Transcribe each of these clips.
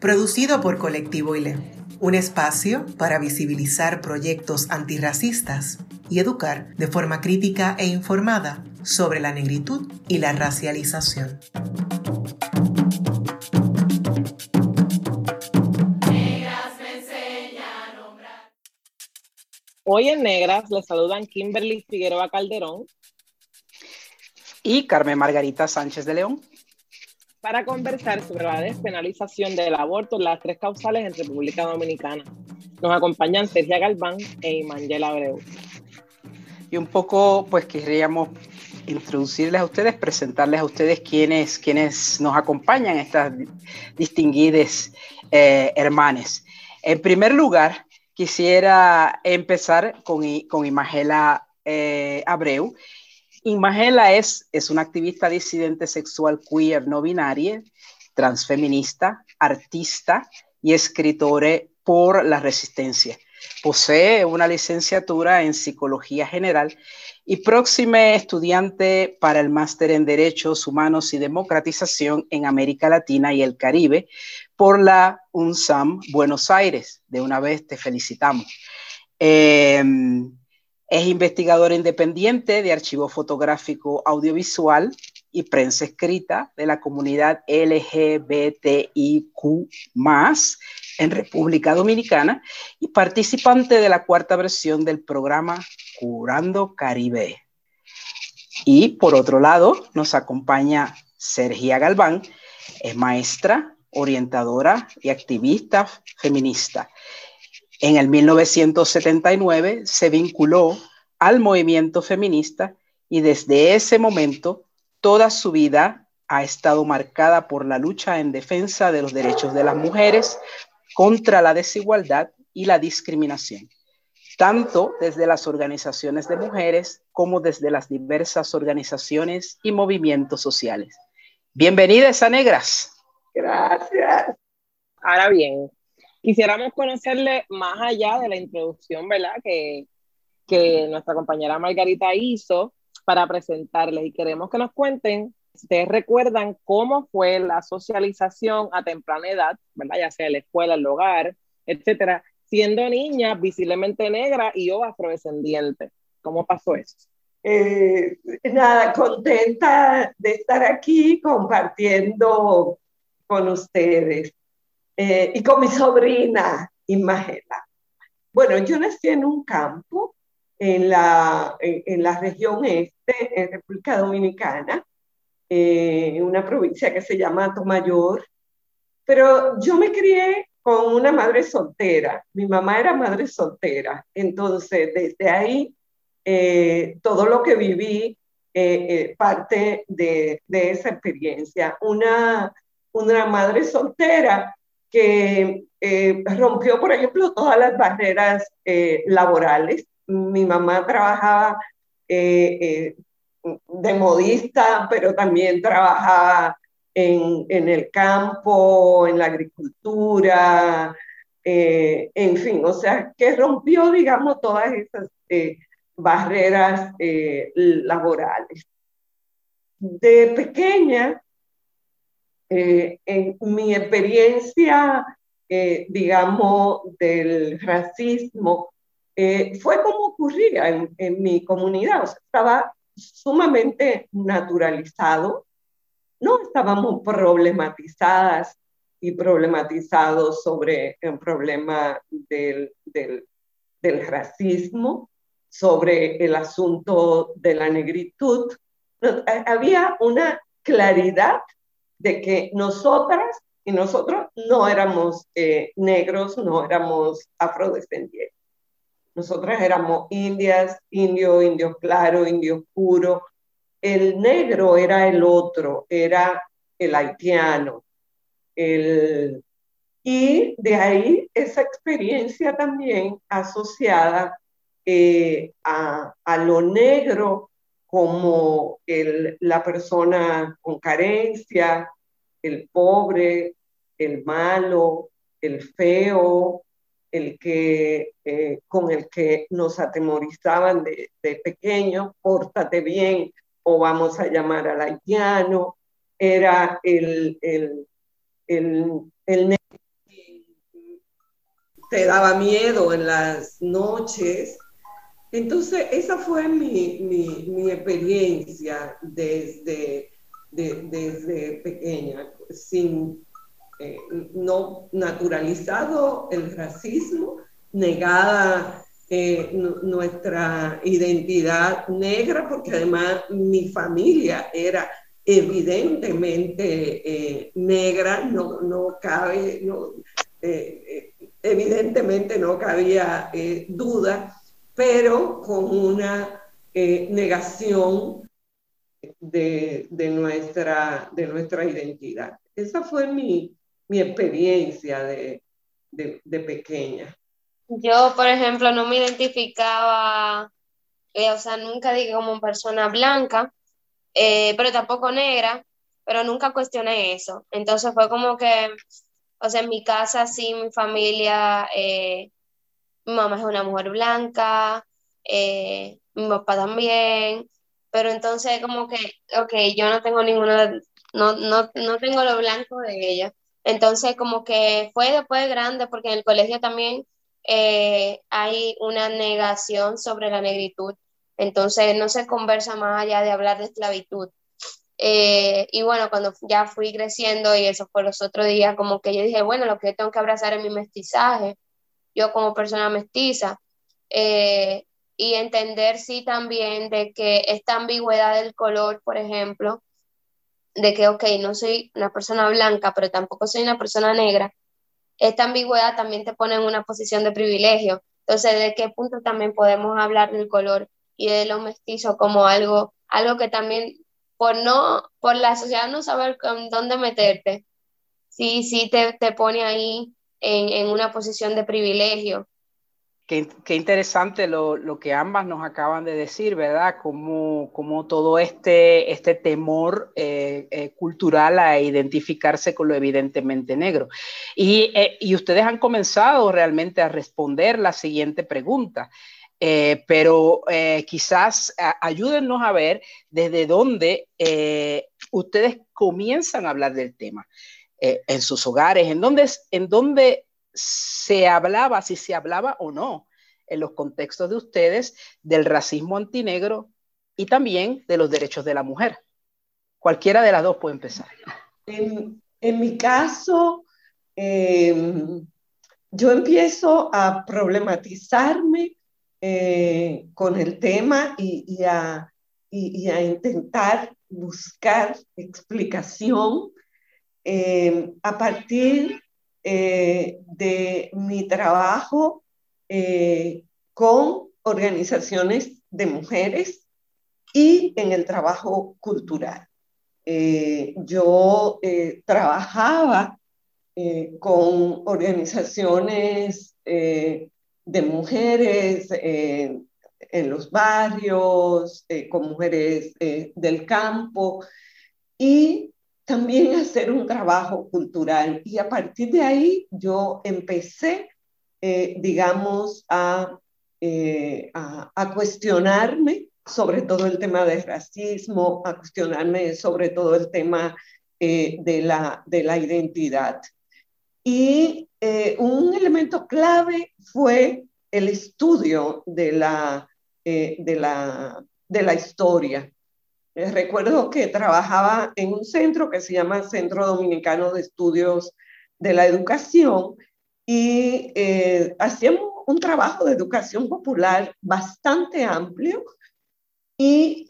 producido por Colectivo ILE, un espacio para visibilizar proyectos antirracistas y educar de forma crítica e informada sobre la negritud y la racialización. Hoy en Negras les saludan Kimberly Figueroa Calderón y Carmen Margarita Sánchez de León. Para conversar sobre la despenalización del aborto en las tres causales en República Dominicana. Nos acompañan Sergia Galván e Imangela Abreu. Y un poco, pues querríamos introducirles a ustedes, presentarles a ustedes quienes, quienes nos acompañan, estas distinguidas eh, hermanas. En primer lugar, quisiera empezar con, con Imagela eh, Abreu. Imagela es, es una activista disidente sexual queer no binaria, transfeminista, artista y escritora por la resistencia. Posee una licenciatura en psicología general y próxima estudiante para el máster en Derechos Humanos y Democratización en América Latina y el Caribe por la UNSAM Buenos Aires. De una vez te felicitamos. Eh, es investigador independiente de archivo fotográfico audiovisual y prensa escrita de la comunidad LGBTIQ en República Dominicana y participante de la cuarta versión del programa Curando Caribe. Y por otro lado, nos acompaña Sergia Galván, es maestra, orientadora y activista feminista en el 1979 se vinculó al movimiento feminista y desde ese momento toda su vida ha estado marcada por la lucha en defensa de los derechos de las mujeres contra la desigualdad y la discriminación, tanto desde las organizaciones de mujeres como desde las diversas organizaciones y movimientos sociales. Bienvenidas a Negras. Gracias. Ahora bien, quisiéramos conocerle más allá de la introducción, ¿verdad? Que, que nuestra compañera Margarita hizo para presentarles y queremos que nos cuenten, ustedes recuerdan cómo fue la socialización a temprana edad, ¿verdad? Ya sea en la escuela, el hogar, etcétera, siendo niña visiblemente negra y o afrodescendiente. ¿Cómo pasó eso? Eh, nada, contenta de estar aquí compartiendo con ustedes. Eh, y con mi sobrina Imagela. Bueno, yo nací en un campo en la, en, la región este, en República Dominicana, eh, en una provincia que se llama Tomayor, pero yo me crié con una madre soltera. Mi mamá era madre soltera, entonces desde ahí eh, todo lo que viví parte de, de, esa experiencia. Una, una madre soltera que eh, rompió, por ejemplo, todas las barreras eh, laborales. Mi mamá trabajaba eh, de modista, pero también trabajaba en, en el campo, en la agricultura, en fin, o sea, que rompió, digamos, todas esas barreras laborales. De pequeña, eh, en mi experiencia, eh, digamos, del racismo, eh, fue como ocurría en, en mi comunidad, estaba sumamente naturalizado, no estábamos problematizadas y problematizados sobre el problema del, del, del racismo, sobre el asunto de la negritud. había una claridad de que nosotras y nosotros no éramos eh, negros, no éramos afrodescendientes. Nosotras éramos indias, indio, indio claro, indio oscuro. El negro era el otro, era el haitiano. El, Y de ahí esa experiencia también asociada eh, a, a, lo negro como el, la persona con carencia, el pobre, el malo, el feo, el que, eh, con el que nos atemorizaban de, de pequeño, pórtate bien o vamos a llamar al haitiano, era el, el, el, el te daba miedo en las noches. Entonces, esa fue mi, mi, experiencia desde, desde pequeña, sin eh, no naturalizado el racismo, negada eh, nuestra identidad negra, porque además mi familia era evidentemente eh, negra, no, no cabe, no, evidentemente no cabía duda, pero con una negación de, de, nuestra, de nuestra identidad. Esa fue mi, mi experiencia de, de, pequeña. Yo, por ejemplo, no me identificaba, eh, o sea, nunca dije como persona blanca, eh, pero tampoco negra, pero nunca cuestioné eso. Entonces fue como que, o sea, en mi casa, sí, mi familia, eh, mi mamá es una mujer blanca, mi papá también, pero entonces como que, ok, yo no tengo ninguna, no, no, no tengo lo blanco de ella. Entonces, como que fue después grande, porque en el colegio también eh, hay una negación sobre la negritud. Entonces, no se conversa más allá de hablar de esclavitud. Eh, y bueno, cuando ya fui creciendo y eso fue los otros días, como que yo dije, bueno, lo que tengo que abrazar es mi mestizaje, yo como persona mestiza. Eh, y entender, sí, también de que esta ambigüedad del color, por ejemplo, de que, ok, no soy una persona blanca, pero tampoco soy una persona negra, esta ambigüedad también te pone en una posición de privilegio. Entonces, ¿de qué punto también podemos hablar del color y de lo mestizo como algo, algo que también, por no, por la sociedad no saber dónde meterte, sí, sí te, te pone ahí en, en una posición de privilegio. Qué, interesante lo, que ambas nos acaban de decir, ¿verdad? Como, como todo este, este temor eh, eh, cultural a identificarse con lo evidentemente negro. Y, eh, y, ustedes han comenzado realmente a responder la siguiente pregunta. pero quizás ayúdennos a ver desde dónde ustedes comienzan a hablar del tema en sus hogares, en dónde, en dónde se hablaba, si se hablaba o no, en los contextos de ustedes, del racismo antinegro y también de los derechos de la mujer. Cualquiera de las dos puede empezar. En, mi caso, em, yo empiezo a problematizarme eh, con el tema y, a, intentar buscar explicación em, a partir eh, de mi trabajo eh, con organizaciones de mujeres y en el trabajo cultural. Eh, yo trabajaba con organizaciones de mujeres en los barrios, con mujeres del campo y también hacer un trabajo cultural. Y a partir de ahí yo empecé, eh, digamos, eh, a, a, cuestionarme sobre todo el tema del racismo, a cuestionarme sobre todo el tema eh, de, la, de la identidad. Y un elemento clave fue el estudio de la, de la, de la historia. Eh, recuerdo que trabajaba en un centro que se llama Centro Dominicano de Estudios de la Educación y eh, hacíamos un trabajo de educación popular bastante amplio y,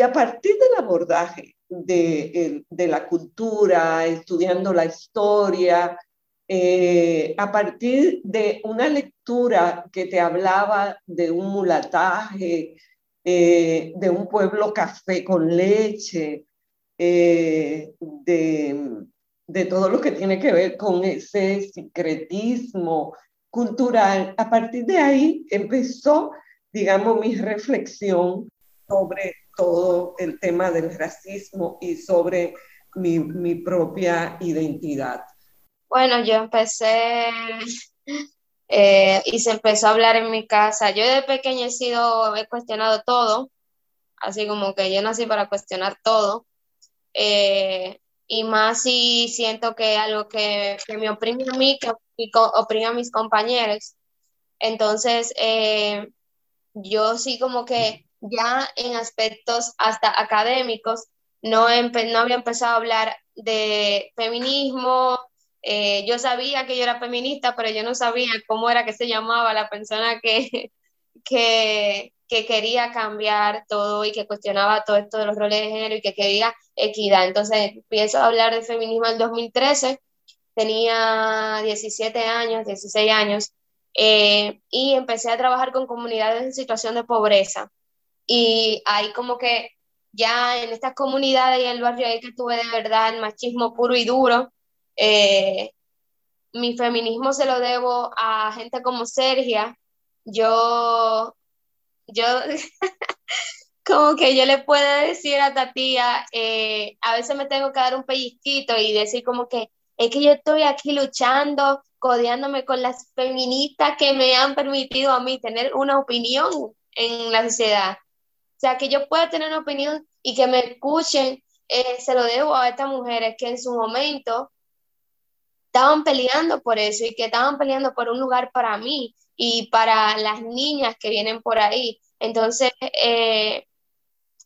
a partir del abordaje de, de la cultura, estudiando la historia, eh, a partir de una lectura que te hablaba de un mulataje, eh, de un pueblo café con leche, eh, de, de todo lo que tiene que ver con ese secretismo cultural. A partir de ahí empezó, digamos, mi reflexión sobre todo el tema del racismo y sobre mi, mi propia identidad. Bueno, yo empecé eh, y se empezó a hablar en mi casa. Yo de pequeña he sido, he cuestionado todo, así como que yo nací para cuestionar todo. Eh, y más si siento que algo que, que, me oprime a mí, que oprime a mis compañeros. Entonces, eh, yo sí como que ya en aspectos hasta académicos, no, no había empezado a hablar de feminismo, eh, yo sabía que yo era feminista, pero yo no sabía cómo era que se llamaba la persona que, que, que quería cambiar todo y que cuestionaba todo esto de los roles de género y que quería equidad. Entonces empiezo a hablar de feminismo en 2013, tenía 17 años, 16 años, eh, y empecé a trabajar con comunidades en situación de pobreza. Y ahí como que ya en estas comunidades y en el barrio ahí que tuve de verdad el machismo puro y duro, eh, mi feminismo se lo debo a gente como Sergia. Yo, yo, como que yo le puedo decir a Tatía, eh, a veces me tengo que dar un pellizquito y decir como que es que yo estoy aquí luchando, codeándome con las feministas que me han permitido a mí tener una opinión en la sociedad. O sea, que yo pueda tener una opinión y que me escuchen, eh, se lo debo a estas mujeres que en su momento estaban peleando por eso y que estaban peleando por un lugar para mí y para las niñas que vienen por ahí. Entonces, eh,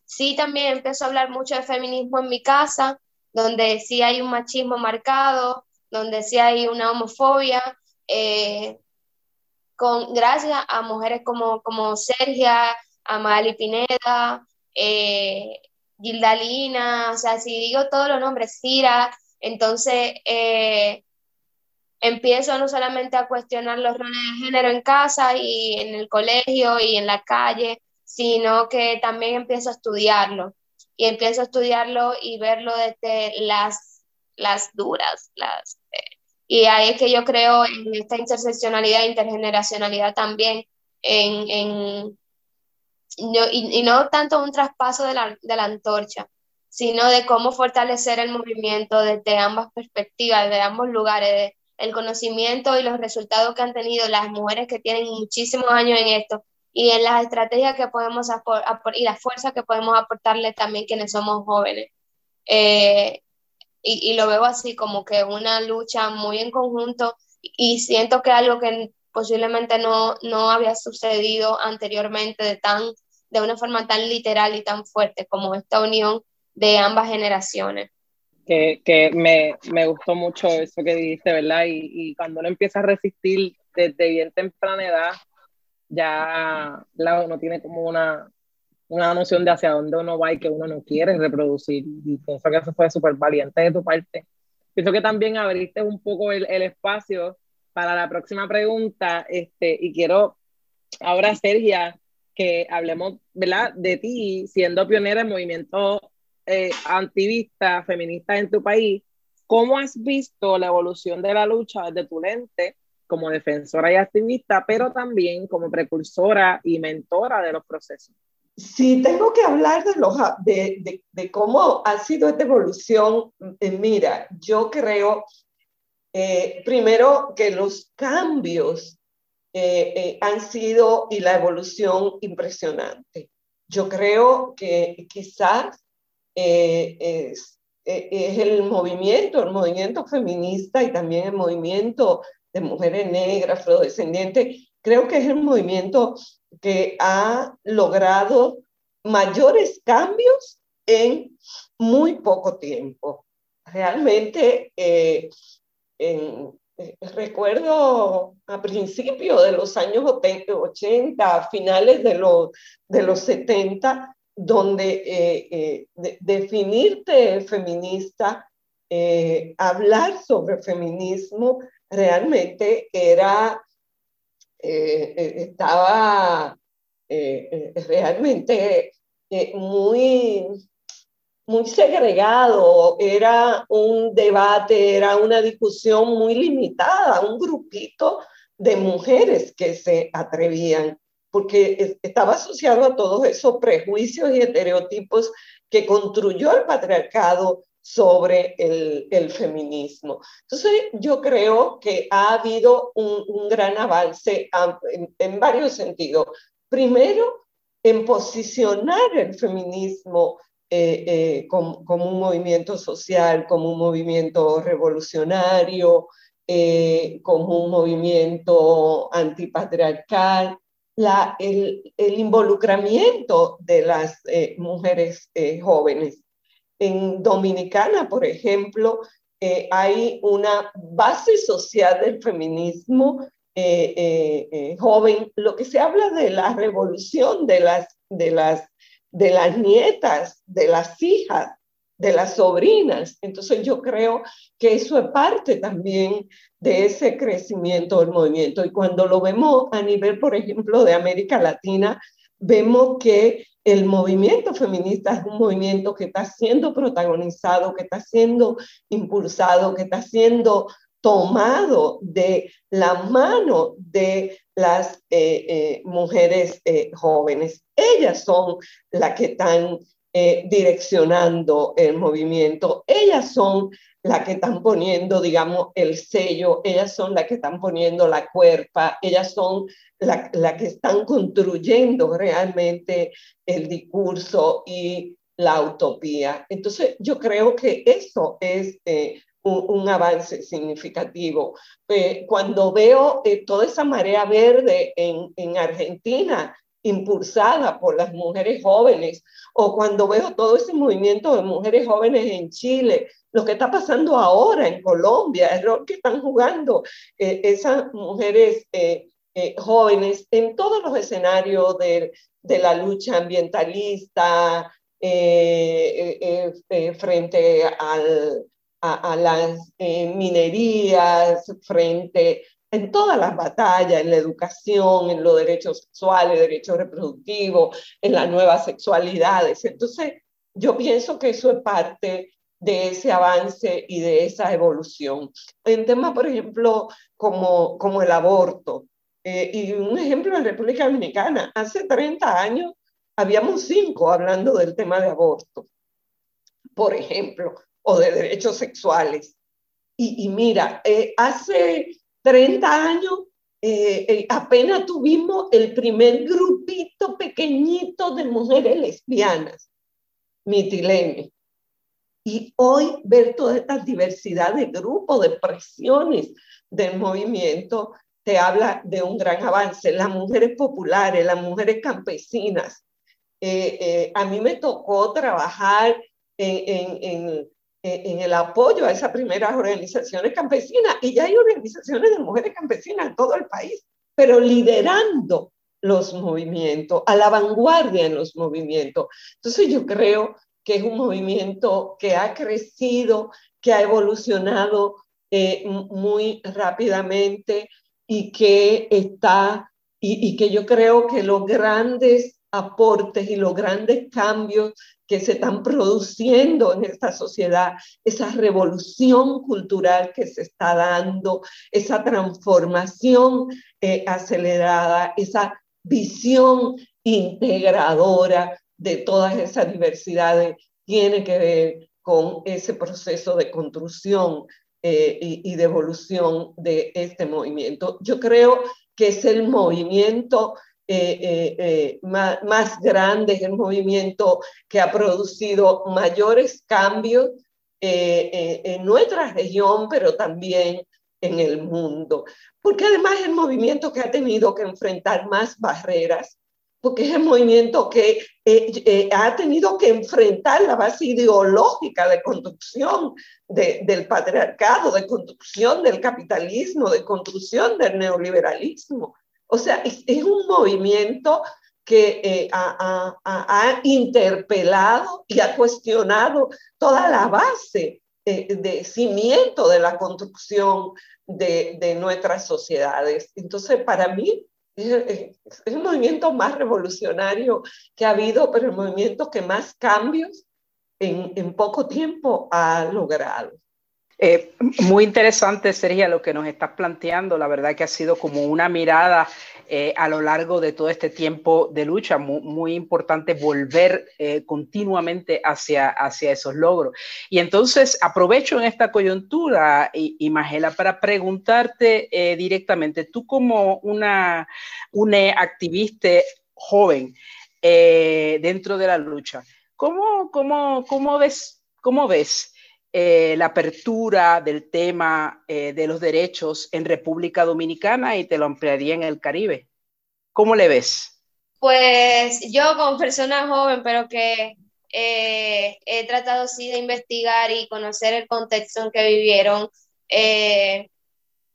sí, también empiezo a hablar mucho de feminismo en mi casa, donde sí hay un machismo marcado, donde sí hay una homofobia, eh, con, gracias a mujeres como, como Sergia, Amali Pineda, eh, Gildalina, o sea, si digo todos los nombres, Cira, entonces eh, empiezo no solamente a cuestionar los roles de género en casa y en el colegio y en la calle, sino que también empiezo a estudiarlo. Y empiezo a estudiarlo y verlo desde las, las duras, las... Eh, y ahí es que yo creo en esta interseccionalidad, intergeneracionalidad también, en, en y, no tanto un traspaso de la, de la antorcha, sino de cómo fortalecer el movimiento desde ambas perspectivas, de ambos lugares, el conocimiento y los resultados que han tenido las mujeres que tienen muchísimos años en esto y en las estrategias que podemos y la fuerza que podemos aportarle también quienes somos jóvenes. Eh, y, y, lo veo así como que una lucha muy en conjunto y siento que algo que posiblemente no, no había sucedido anteriormente de, tan, de una forma tan literal y tan fuerte como esta unión de ambas generaciones. Que, que me, me, gustó mucho eso que dijiste, ¿verdad? Y, y, cuando uno empieza a resistir desde bien temprana edad, ya la, uno tiene como una, una noción de hacia dónde uno va y que uno no quiere reproducir. Y pienso que eso fue súper valiente de tu parte. Pienso que también abriste un poco el, el espacio para la próxima pregunta, este, y quiero ahora, Sergia, que hablemos ¿verdad? de ti siendo pionera en movimiento eh, antivista, feminista en tu país. ¿Cómo has visto la evolución de la lucha desde tu lente como defensora y activista, pero también como precursora y mentora de los procesos? Sí, tengo que hablar de, los, de, de cómo ha sido esta evolución. Eh, mira, yo creo eh, primero, que los cambios eh, eh, han sido y la evolución impresionante. Yo creo que quizás es, es, el movimiento, el movimiento feminista y también el movimiento de mujeres negras, afrodescendientes, creo que es el movimiento que ha logrado mayores cambios en muy poco tiempo. Realmente en, eh, recuerdo a principios de los años 80, a finales de los, de los 70, donde eh, eh, definirte feminista, hablar sobre feminismo, realmente era, estaba realmente muy muy segregado, era un debate, era una discusión muy limitada, un grupito de mujeres que se atrevían, porque estaba asociado a todos esos prejuicios y estereotipos que construyó el patriarcado sobre el, feminismo. Entonces, yo creo que ha habido un, gran avance en, varios sentidos. Primero, en posicionar el feminismo eh, eh, como, un movimiento social, como un movimiento revolucionario, eh, como un movimiento antipatriarcal, la, el, involucramiento de las mujeres jóvenes. En Dominicana, por ejemplo, eh, hay una base social del feminismo eh, eh, joven, lo que se habla de la revolución de las, de, las, de las nietas, de las hijas, de las sobrinas. Entonces yo creo que eso es parte también de ese crecimiento del movimiento. Y cuando lo vemos a nivel, por ejemplo, de América Latina, vemos que el movimiento feminista es un movimiento que está siendo protagonizado, que está siendo impulsado, que está siendo tomado de la mano de las eh, eh, mujeres eh, jóvenes. Ellas son las que están direccionando el movimiento, ellas son las que están poniendo, digamos, el sello, ellas son las que están poniendo la cuerpa, ellas son la, que están construyendo realmente el discurso y la utopía. Entonces, yo creo que eso es eh, un, avance significativo. Eh, cuando veo eh, toda esa marea verde en, en Argentina, impulsada por las mujeres jóvenes, o cuando veo todo ese movimiento de mujeres jóvenes en Chile, lo que está pasando ahora en Colombia, el rol que están jugando esas mujeres eh, jóvenes en todos los escenarios de, la lucha ambientalista eh, eh, frente a, a, las minerías, frente en todas las batallas, en la educación, en los derechos sexuales, derechos reproductivos, en las nuevas sexualidades. Entonces, yo pienso que eso es parte de ese avance y de esa evolución. En temas, por ejemplo, como, como el aborto, eh, y un ejemplo en República Dominicana, hace 30 años habíamos cinco hablando del tema de aborto, por ejemplo, o de derechos sexuales. Y, mira, eh, hace 30 años eh, apenas tuvimos el primer grupito pequeñito de mujeres lesbianas, mitilene. Y hoy ver toda esta diversidad de grupos, de presiones del movimiento, te habla de un gran avance. Las mujeres populares, las mujeres campesinas. Eh, eh, a mí me tocó trabajar en, el apoyo a esas primeras organizaciones campesinas y ya hay organizaciones de mujeres campesinas en todo el país, pero liderando los movimientos, a la vanguardia en los movimientos. Entonces yo creo que es un movimiento que ha crecido, que ha evolucionado eh, muy rápidamente, y que está, y, que yo creo que los grandes aportes y los grandes cambios que se están produciendo en esta sociedad, esa revolución cultural que se está dando, esa transformación eh, acelerada, esa visión integradora de todas esas diversidades, tiene que ver con ese proceso de construcción eh, y, de evolución de este movimiento. Yo creo que es el movimiento eh, eh, más, más, grande, el movimiento que ha producido mayores cambios en nuestra región, pero también en el mundo. Porque además es el movimiento que ha tenido que enfrentar más barreras porque es el movimiento que eh, eh, ha tenido que enfrentar la base ideológica de construcción del patriarcado, de construcción del capitalismo, de construcción del neoliberalismo. O sea, es, un movimiento que eh, ha, interpelado y ha cuestionado toda la base de cimiento de la construcción de, nuestras sociedades. Entonces, para mí, es, el movimiento más revolucionario que ha habido, pero el movimiento que más cambios en poco tiempo ha logrado. Eh, muy interesante, Sergio, lo que nos estás planteando. La verdad que ha sido como una mirada eh, a lo largo de todo este tiempo de lucha. Muy, importante volver eh, continuamente hacia, hacia esos logros. Y entonces aprovecho en esta coyuntura, Imagela, para preguntarte directamente, tú como una, una activista joven dentro de la lucha, ¿cómo, cómo, cómo ves? ¿Cómo ves eh, la apertura del tema eh, de los derechos en República Dominicana y te lo ampliaría en el Caribe. ¿Cómo le ves? Pues yo como persona joven, pero que eh, he tratado sí de investigar y conocer el contexto en que vivieron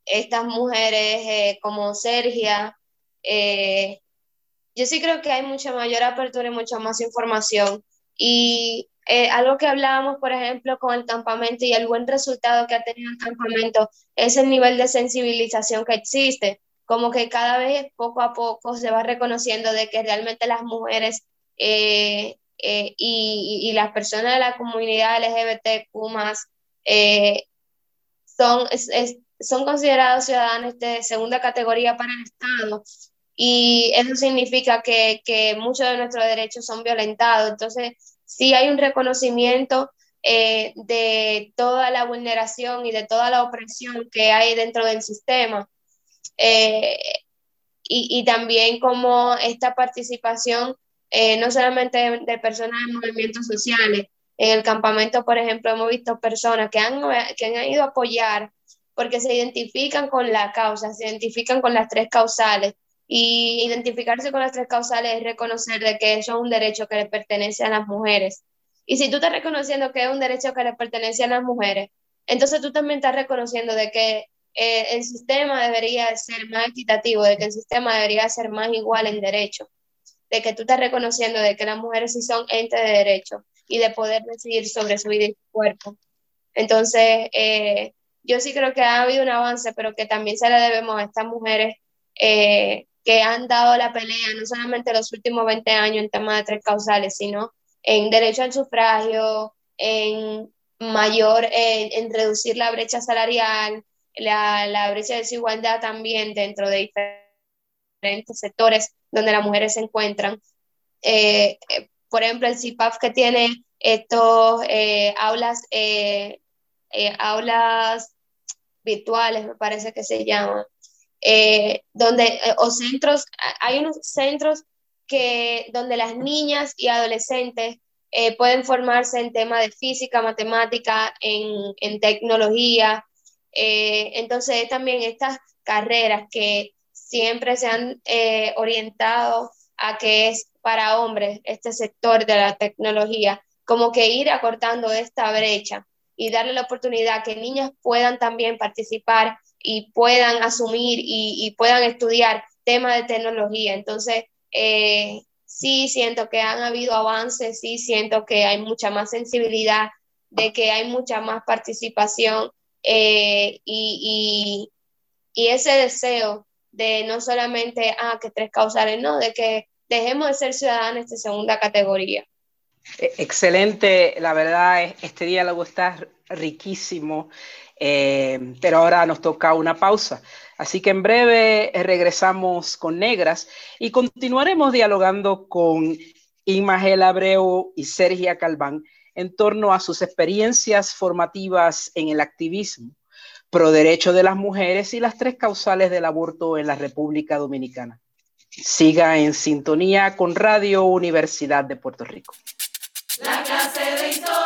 estas mujeres como Sergia, yo sí creo que hay mucha mayor apertura y mucha más información. Y eh, algo que hablábamos, por ejemplo, con el campamento y el buen resultado que ha tenido el campamento es el nivel de sensibilización que existe, como que cada vez poco a poco se va reconociendo de que realmente las mujeres eh, eh, y, y, las personas de la comunidad LGBTQ son, son considerados ciudadanos de segunda categoría para el Estado y eso significa que, que muchos de nuestros derechos son violentados. Entonces, sí hay un reconocimiento eh, de toda la vulneración y de toda la opresión que hay dentro del sistema. Eh, y, también como esta participación, eh, no solamente de, personas en movimientos sociales, en el campamento, por ejemplo, hemos visto personas que han, que han ido a apoyar porque se identifican con la causa, se identifican con las tres causales y identificarse con las tres causales es reconocer de que eso es un derecho que le pertenece a las mujeres. Y si tú estás reconociendo que es un derecho que le pertenece a las mujeres, entonces tú también estás reconociendo de que eh, el sistema debería ser más equitativo, de que el sistema debería ser más igual en derecho, de que tú estás reconociendo de que las mujeres sí son entes de derecho y de poder decidir sobre su vida y su cuerpo. Entonces, eh, yo sí creo que ha habido un avance, pero que también se le debemos a estas mujeres eh, que han dado la pelea no solamente los últimos 20 años en temas de tres causales, sino en derecho al sufragio, en mayor, en reducir la brecha salarial, la, la, brecha de desigualdad también dentro de diferentes sectores donde las mujeres se encuentran. Eh, eh, por ejemplo, el CIPAF que tiene estos eh, aulas, aulas virtuales, me parece que se llaman, eh, donde, eh, o centros, hay unos centros que, donde las niñas y adolescentes eh, pueden formarse en temas de física, matemática, en, en tecnología. entonces, también estas carreras que siempre se han orientado a que es para hombres este sector de la tecnología, como que ir acortando esta brecha y darle la oportunidad que niñas puedan también participar y puedan asumir y, puedan estudiar temas de tecnología. Entonces, eh, sí siento que han habido avances, sí siento que hay mucha más sensibilidad, de que hay mucha más participación eh, y, ese deseo de no solamente, ah, que tres causales, no, de que dejemos de ser ciudadanos de segunda categoría. E, excelente, la verdad, este diálogo está riquísimo. Eh, pero ahora nos toca una pausa. Así que en breve eh, regresamos con Negras y continuaremos dialogando con Imagel Abreu y Sergia Calván en torno a sus experiencias formativas en el activismo, pro derecho de las mujeres y las tres causales del aborto en la República Dominicana. Siga en sintonía con Radio Universidad de Puerto Rico. La clase de historia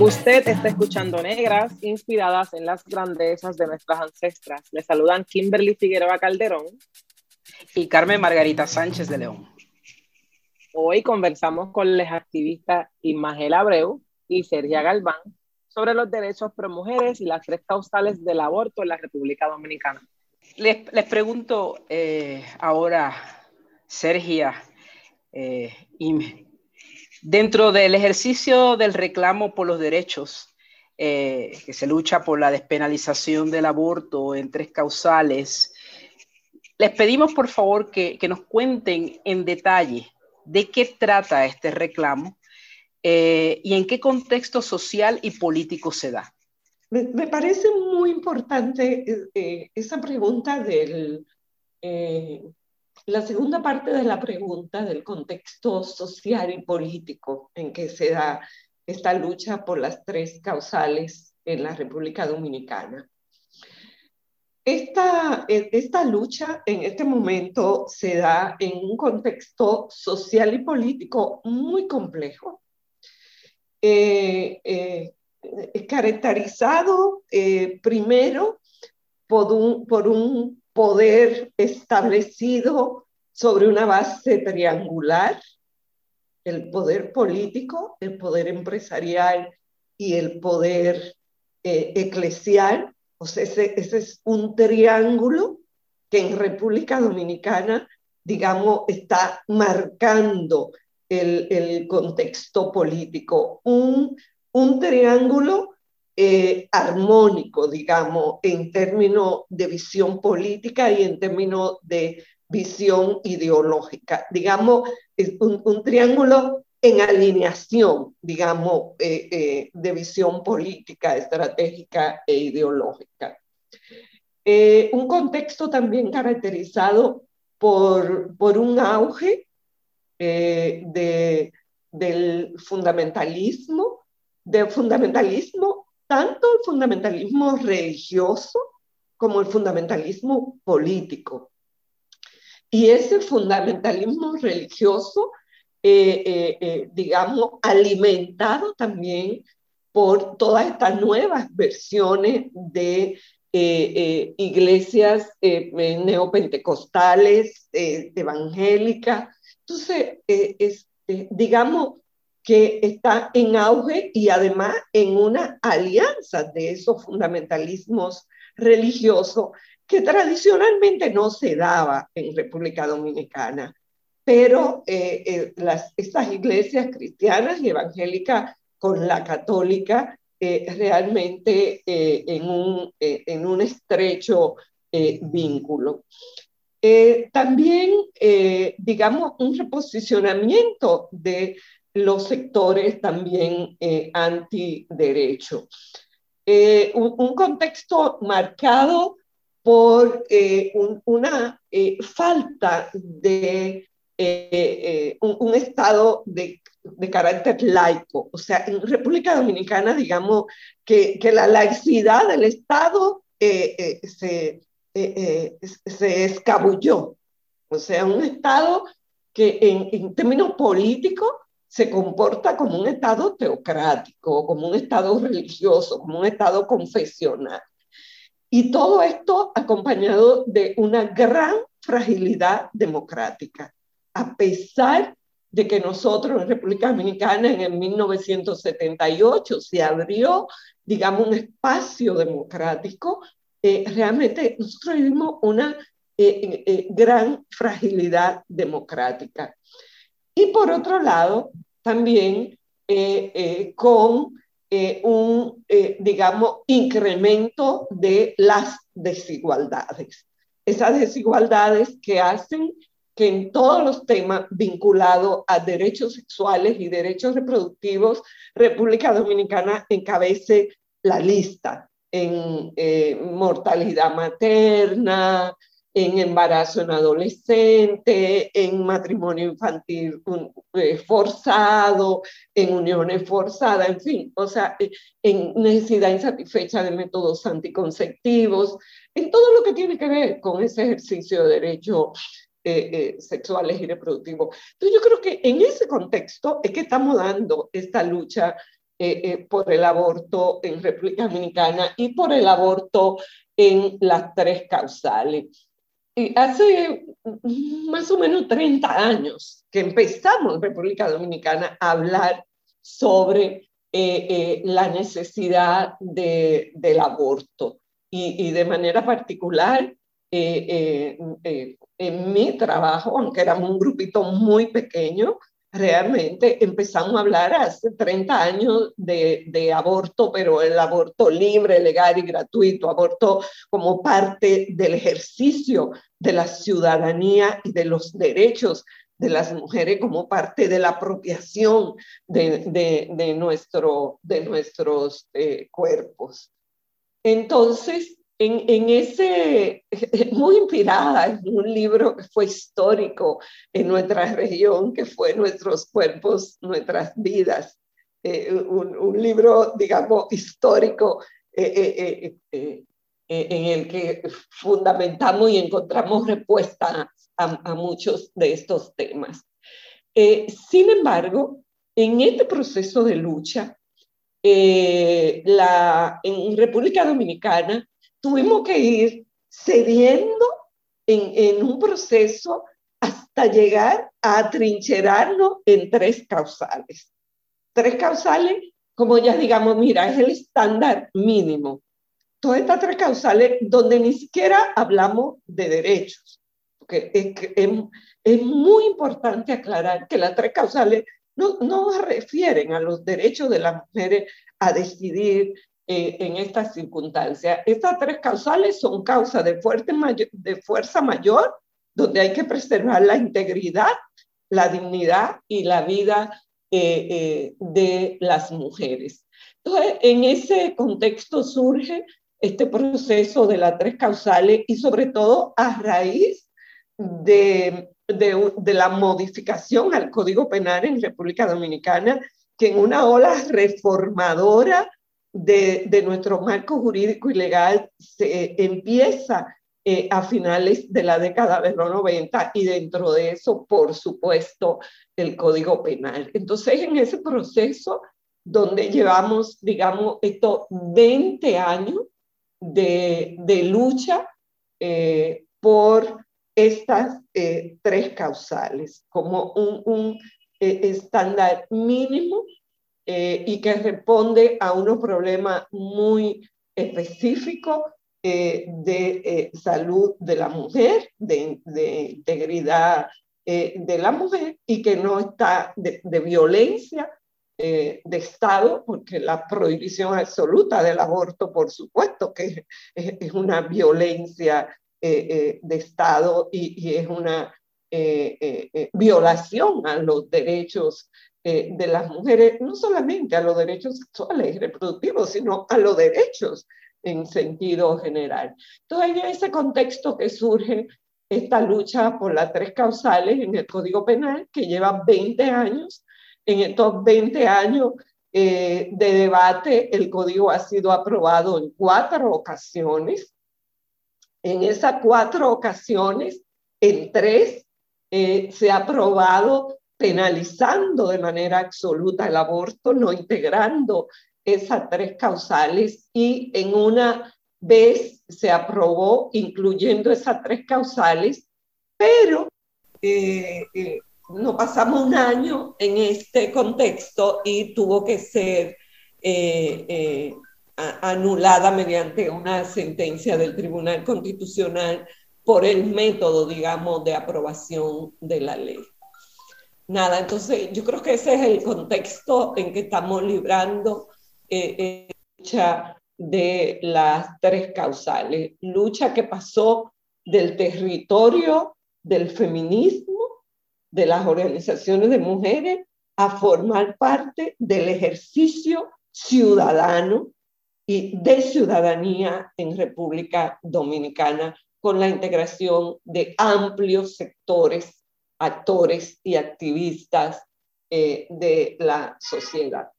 Usted está escuchando Negras, inspiradas en las grandezas de nuestras ancestras. Le saludan Kimberly Figueroa Calderón y Carmen Margarita Sánchez de León. Hoy conversamos con las activistas Imagel Abreu y Sergia Galván sobre los derechos pro mujeres y las tres causales del aborto en la República Dominicana. Les, pregunto eh, ahora, Sergia, eh, dentro del ejercicio del reclamo por los derechos, eh, que se lucha por la despenalización del aborto en tres causales, les pedimos por favor que, nos cuenten en detalle de qué trata este reclamo eh, y en qué contexto social y político se da. Me, parece muy importante eh, esa pregunta del, la segunda parte de la pregunta del contexto social y político en que se da esta lucha por las tres causales en la República Dominicana. Esta, esta lucha en este momento se da en un contexto social y político muy complejo, eh, eh, caracterizado eh, primero por un, por un poder establecido sobre una base triangular, el poder político, el poder empresarial y el poder eh, eclesial. O sea, ese, es un triángulo que en República Dominicana, digamos, está marcando el, contexto político. Un, un triángulo eh, armónico, digamos, en términos de visión política y en términos de visión ideológica. Digamos, un, triángulo en alineación, digamos, eh, eh, de visión política, estratégica e ideológica. un contexto también caracterizado por, por un auge de, del fundamentalismo, del fundamentalismo tanto el fundamentalismo religioso como el fundamentalismo político. Y ese fundamentalismo religioso, eh, eh, eh, digamos, alimentado también por todas estas nuevas versiones de iglesias neopentecostales, evangélicas. Entonces, digamos, que está en auge y además en una alianza de esos fundamentalismos religiosos que tradicionalmente no se daba en República Dominicana. Pero eh, eh, las, estas iglesias cristianas y evangélicas con la católica eh, realmente en, un, en un estrecho vínculo. también, digamos, un reposicionamiento de los sectores también eh, antiderecho. Eh, un, contexto marcado por eh, una eh, falta de un, Estado de, de, carácter laico. O sea, en República Dominicana, digamos que, que la laicidad del Estado se, se escabulló. O sea, un Estado que en, en términos políticos se comporta como un Estado teocrático, como un Estado religioso, como un Estado confesional. Y todo esto acompañado de una gran fragilidad democrática. A pesar de que nosotros en República Dominicana en el 1978 se abrió, digamos, un espacio democrático, eh, realmente nosotros vivimos una eh, eh, gran fragilidad democrática. Y por otro lado, también eh, eh, con eh, un, digamos, incremento de las desigualdades. Esas desigualdades que hacen que en todos los temas vinculados a derechos sexuales y derechos reproductivos, República Dominicana encabece la lista en mortalidad materna, en embarazo en adolescente, en matrimonio infantil eh, forzado, en uniones forzadas, en fin, o sea, eh, en necesidad insatisfecha de métodos anticonceptivos, en todo lo que tiene que ver con ese ejercicio de derechos eh, sexuales y reproductivos. Entonces yo creo que en ese contexto es que estamos dando esta lucha por el aborto en República Dominicana y por el aborto en las tres causales. Hace más o menos 30 años que empezamos en República Dominicana a hablar sobre eh, eh, la necesidad de, del aborto. Y, y, de manera particular eh, en mi trabajo, aunque éramos un grupito muy pequeño, realmente empezamos a hablar hace 30 años de, aborto, pero el aborto libre, legal y gratuito, aborto como parte del ejercicio de la ciudadanía y de los derechos de las mujeres como parte de la apropiación de, de nuestros eh, cuerpos. Entonces, en, ese, muy inspirada en un libro que fue histórico en nuestra región, que fue Nuestros cuerpos, nuestras vidas, eh, un, libro, digamos, histórico eh, eh, en el que fundamentamos y encontramos respuesta a, muchos de estos temas. sin embargo, en este proceso de lucha, la, en República Dominicana, tuvimos que ir cediendo en, en un proceso hasta llegar a atrincherarnos en tres causales. Tres causales, como ya digamos, mira, es el estándar mínimo. Todas estas tres causales donde ni siquiera hablamos de derechos. Porque es, es, es muy importante aclarar que las tres causales no, no refieren a los derechos de las mujeres a decidir, eh, en estas circunstancias. Estas tres causales son causas de, fuerte de fuerza mayor, donde hay que preservar la integridad, la dignidad y la vida eh, eh, de las mujeres. Entonces, en ese contexto surge este proceso de las tres causales y sobre todo a raíz de, de, de, la modificación al Código Penal en República Dominicana, que en una ola reformadora de, nuestro marco jurídico y legal se empieza eh, a finales de la década de los 90 y dentro de eso, por supuesto, el Código Penal. Entonces, en ese proceso donde llevamos, digamos, estos 20 años de, lucha eh, por estas eh, tres causales como un, un estándar mínimo eh, y que responde a unos problemas muy específicos eh, de eh, salud de la mujer, de, integridad de la mujer y que no está de, violencia de Estado, porque la prohibición absoluta del aborto, por supuesto, que es, una violencia de Estado y, y es una violación a los derechos eh, de las mujeres, no solamente a los derechos sexuales y reproductivos, sino a los derechos en sentido general. Entonces, en ese contexto que surge esta lucha por las tres causales en el Código Penal, que lleva 20 años, en estos 20 años eh, de debate, el código ha sido aprobado en cuatro ocasiones. En esas cuatro ocasiones, en tres, eh, se ha aprobado penalizando de manera absoluta el aborto, no integrando esas tres causales y en una vez se aprobó incluyendo esas tres causales, pero eh, eh, no pasamos un año en este contexto y tuvo que ser eh, anulada mediante una sentencia del Tribunal Constitucional por el método, digamos, de aprobación de la ley nada, entonces yo creo que ese es el contexto en que estamos librando eh, eh, lucha de las tres causales, lucha que pasó del territorio del feminismo, de las organizaciones de mujeres, a formar parte del ejercicio ciudadano y de ciudadanía en República Dominicana con la integración de amplios sectores actores y activistas eh, de la sociedad.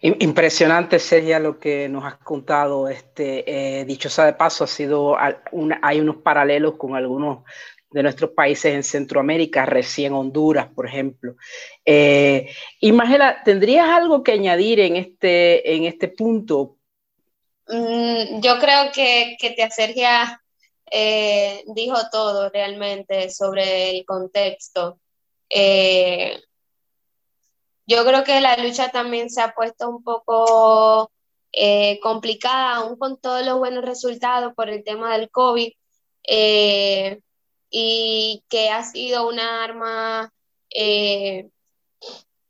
Impresionante sería lo que nos has contado. Este, eh, dichosa de paso, ha sido hay unos paralelos con algunos de nuestros países en Centroamérica, recién Honduras, por ejemplo. Eh, ¿tendrías algo que añadir en este, en este punto? Mm, yo creo que, que te acerca eh, dijo todo realmente sobre el contexto. Eh, yo creo que la lucha también se ha puesto un poco eh, complicada, aún con todos los buenos resultados por el tema del COVID, y que ha sido una arma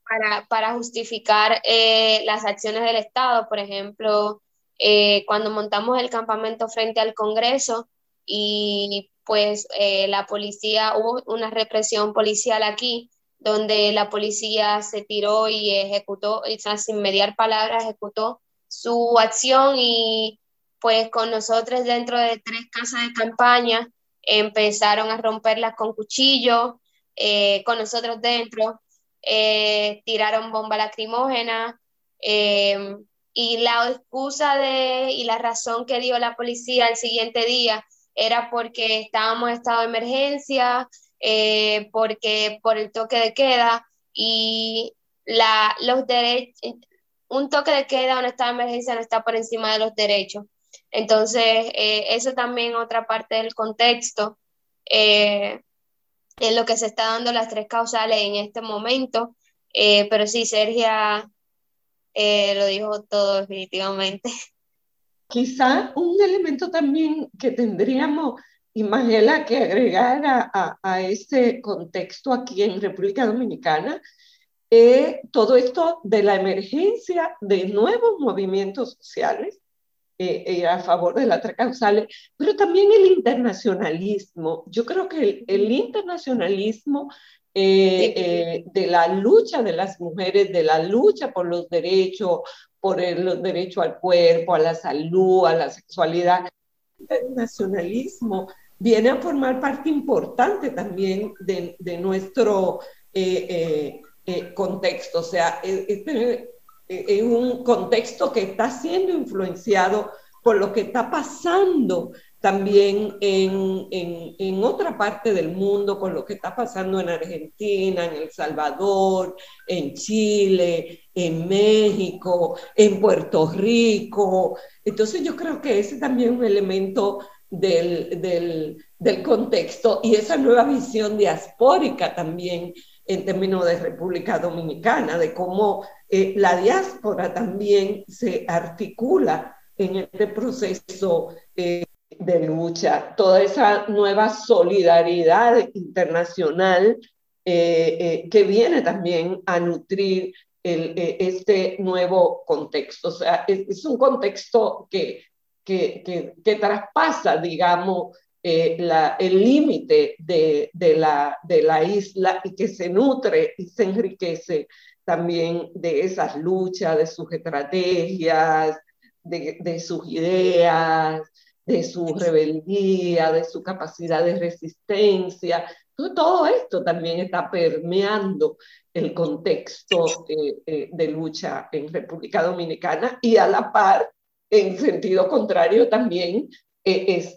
para, para, justificar las acciones del Estado. Por ejemplo, cuando montamos el campamento frente al Congreso, y pues eh, la policía, hubo una represión policial aquí, donde la policía se tiró y ejecutó, sin mediar palabras, ejecutó su acción y pues con nosotros dentro de tres casas de campaña empezaron a romperlas con cuchillos, eh, con nosotros dentro, eh, tiraron bomba lacrimógena y la excusa de y la razón que dio la policía el siguiente día era porque estábamos en estado de emergencia, eh, porque por el toque de queda y la, los derechos, un toque de queda un estado de emergencia no está por encima de los derechos. Entonces, eh, eso también otra parte del contexto eh, en lo que se está dando las tres causales en este momento. pero sí, Sergia lo dijo todo definitivamente. Quizá un elemento también que tendríamos, Imagela, que agregar a, a, ese contexto aquí en República Dominicana, es todo esto de la emergencia de nuevos movimientos sociales eh, eh, a favor de las tres causales, pero también el internacionalismo. Yo creo que el, internacionalismo eh, de la lucha de las mujeres, de la lucha por los derechos, por el derecho al cuerpo, a la salud, a la sexualidad. El nacionalismo viene a formar parte importante también de, nuestro eh, eh, eh, contexto. O sea, este es un contexto que está siendo influenciado por lo que está pasando también en, en, en, otra parte del mundo, con lo que está pasando en Argentina, en El Salvador, en Chile, en México, en Puerto Rico. Entonces yo creo que ese también es un elemento del, del, del contexto y esa nueva visión diaspórica también en términos de República Dominicana, de cómo eh, la diáspora también se articula en este proceso eh, de lucha, toda esa nueva solidaridad internacional eh, eh, que viene también a nutrir eh, este nuevo contexto. O sea, es, un contexto que, que, que, que, traspasa, digamos, el límite de, de, la, de la isla y que se nutre y se enriquece también de esas luchas, de sus estrategias, de, de sus ideas, de su rebeldía, de su capacidad de resistencia. Todo, esto también está permeando el contexto eh, eh, de lucha en República Dominicana y a la par, en sentido contrario, también eh, es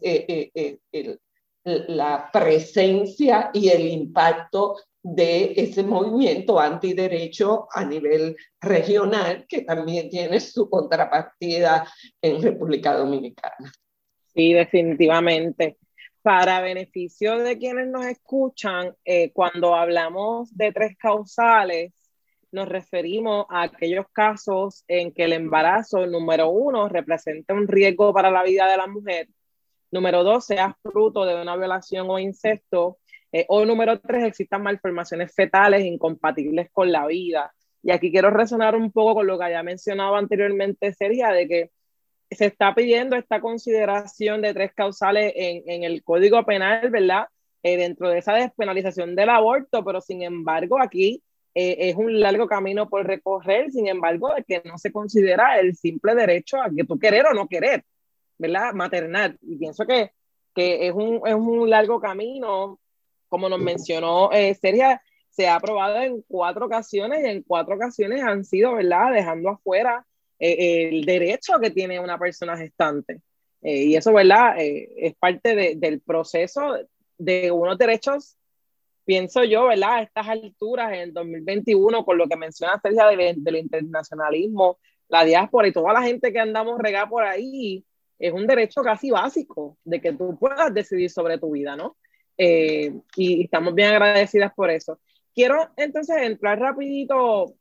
la presencia y el impacto de ese movimiento antiderecho a nivel regional que también tiene su contrapartida en República Dominicana. Sí, definitivamente. Para beneficio de quienes nos escuchan, eh, cuando hablamos de tres causales, nos referimos a aquellos casos en que el embarazo, número uno, representa un riesgo para la vida de la mujer, número dos, sea fruto de una violación o incesto, eh, o número tres, existan malformaciones fetales incompatibles con la vida. Y aquí quiero resonar un poco con lo que había mencionado anteriormente, Sergio, de que se está pidiendo esta consideración de tres causales en, en el Código Penal, ¿verdad? Eh, dentro de esa despenalización del aborto, pero sin embargo aquí eh, es un largo camino por recorrer, sin embargo, de que no se considera el simple derecho a que tú querer o no querer, ¿verdad? Maternal. Y pienso que, que es, un, es un largo camino, como nos mencionó eh, Sergio, se ha aprobado en cuatro ocasiones y en cuatro ocasiones han sido, ¿verdad? Dejando afuera eh, el derecho que tiene una persona gestante. Eh, y eso, ¿verdad? Eh, es parte de, del proceso de unos derechos, pienso yo, ¿verdad? A estas alturas, en 2021, con lo que menciona Sergio del, del internacionalismo, la diáspora y toda la gente que andamos regada por ahí, es un derecho casi básico de que tú puedas decidir sobre tu vida, ¿no? Eh, y, estamos bien agradecidas por eso. Quiero entonces entrar rapidito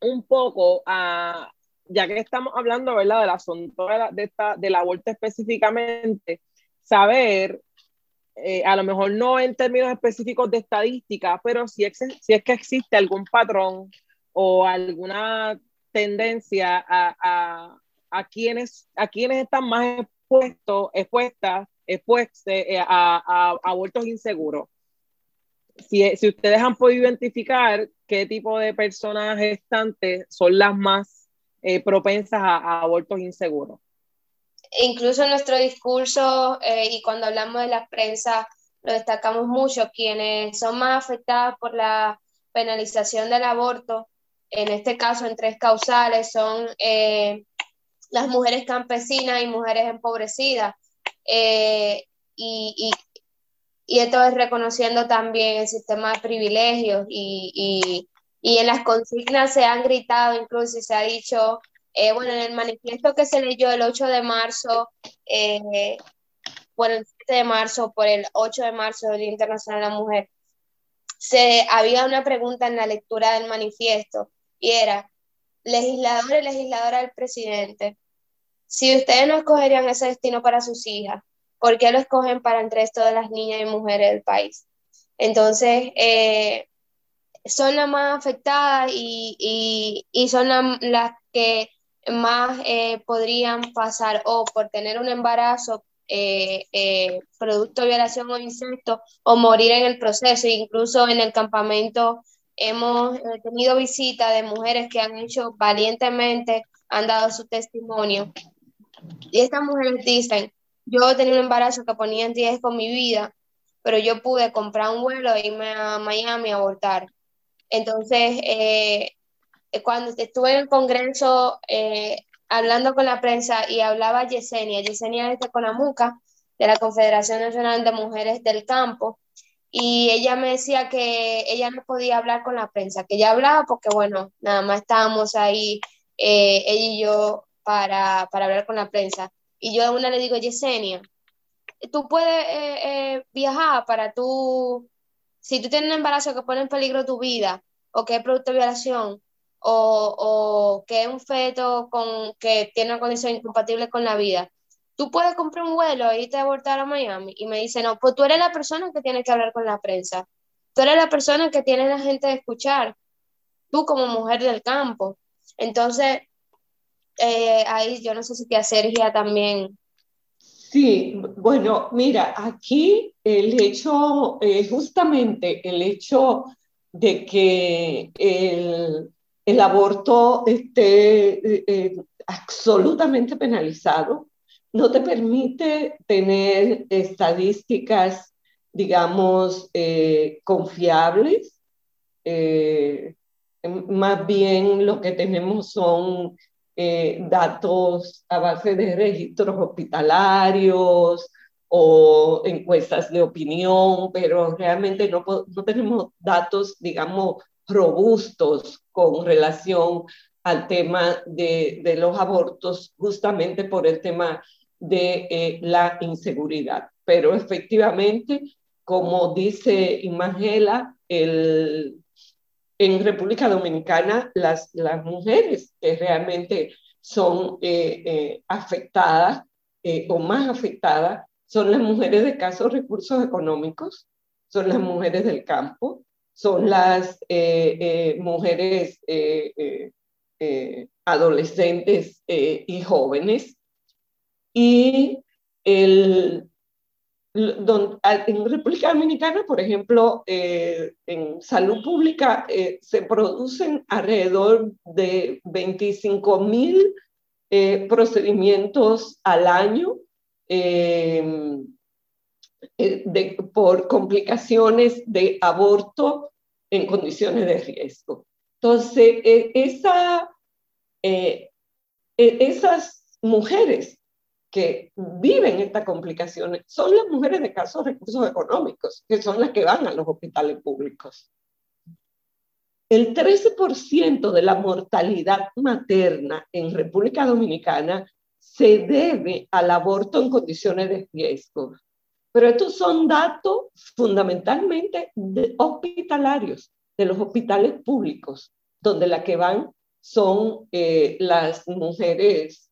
un poco a, ya que estamos hablando, ¿verdad?, del asunto de, esta, del aborto específicamente, saber, eh, a lo mejor no en términos específicos de estadística, pero si, si es que existe algún patrón o alguna tendencia a, a, a, quienes, a quienes están más expuestos, expuestas, expuestas eh, a, a, abortos inseguros. Si, si, ustedes han podido identificar qué tipo de personas gestantes son las más eh, propensas a, abortos inseguros. Incluso en nuestro discurso eh, y cuando hablamos de la prensa, lo destacamos mucho, quienes son más afectadas por la penalización del aborto en este caso en tres causales, son eh, las mujeres campesinas y mujeres empobrecidas. Eh, y, esto es reconociendo también el sistema de privilegios y, en las consignas se han gritado incluso y se ha dicho, eh, bueno, en el manifiesto que se leyó el 8 de marzo, bueno, el 7 de marzo por el 8 de marzo del Día Internacional de la Mujer, se, había una pregunta en la lectura del manifiesto y era, legislador y legisladora del presidente, si ustedes no escogerían ese destino para sus hijas, ¿por qué lo escogen para el resto de las niñas y mujeres del país? Entonces, eh, son las más afectadas y, son las que más eh, podrían pasar o por tener un embarazo eh, producto de violación o incesto o morir en el proceso, incluso en el campamento hemos eh, tenido visita de mujeres que han hecho valientemente, han dado su testimonio. Y estas mujeres dicen, yo tenía un embarazo que ponía en riesgo mi vida, pero yo pude comprar un vuelo e irme a Miami a abortar. Entonces, eh, cuando estuve en el Congreso eh, hablando con la prensa y hablaba Yesenia, Yesenia es de Conamuca, de la Confederación Nacional de Mujeres del Campo, y ella me decía que ella no podía hablar con la prensa, que ella hablaba porque, bueno, nada más estábamos ahí, eh, ella y yo, para, para, hablar con la prensa. Y yo a una le digo, Yesenia, tú puedes viajar para tú, si tú tienes un embarazo que pone en peligro tu vida, o que es producto de violación, o, o que es un feto con, que tiene una condición incompatible con la vida, tú puedes comprar un vuelo y irte a abortar a Miami. Y me dice, no, pues tú eres la persona que tiene que hablar con la prensa. Tú eres la persona que tiene la gente de escuchar. Tú como mujer del campo. Entonces, eh, ahí yo no sé si te Sergia también. Sí, bueno, mira, aquí el hecho, eh, justamente el hecho de que el, el aborto esté eh, absolutamente penalizado, no te permite tener estadísticas, digamos, eh, confiables. Eh, más bien lo que tenemos son eh, datos a base de registros hospitalarios o encuestas de opinión, pero realmente no, tenemos datos, digamos, robustos con relación al tema de, los abortos, justamente por el tema de eh, la inseguridad. Pero efectivamente, como dice Imagela, el, en República Dominicana las, las mujeres que realmente son eh, eh, afectadas o más afectadas son las mujeres de escasos recursos económicos, son las mujeres del campo, son las mujeres adolescentes y jóvenes. Y el, en República Dominicana, por ejemplo, eh, en salud pública eh, se producen alrededor de 25 mil eh, procedimientos al año de, por complicaciones de aborto en condiciones de riesgo. Entonces, esa, esas mujeres que viven estas complicaciones son las mujeres de casos recursos económicos, que son las que van a los hospitales públicos. El 13% de la mortalidad materna en República Dominicana se debe al aborto en condiciones de riesgo. Pero estos son datos fundamentalmente hospitalarios, de los hospitales públicos, donde la que van son eh, las mujeres,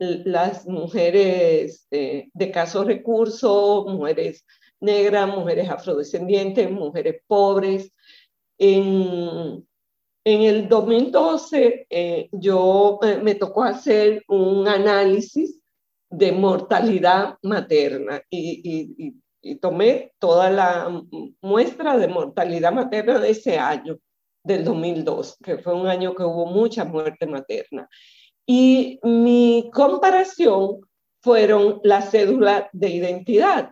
las mujeres eh, de casos recursos, mujeres negras, mujeres afrodescendientes, mujeres pobres. En, en el 2012 eh, yo me tocó hacer un análisis de mortalidad materna y, y, tomé toda la muestra de mortalidad materna de ese año, del 2002, que fue un año que hubo mucha muerte materna. Y mi comparación fueron las cédulas de identidad.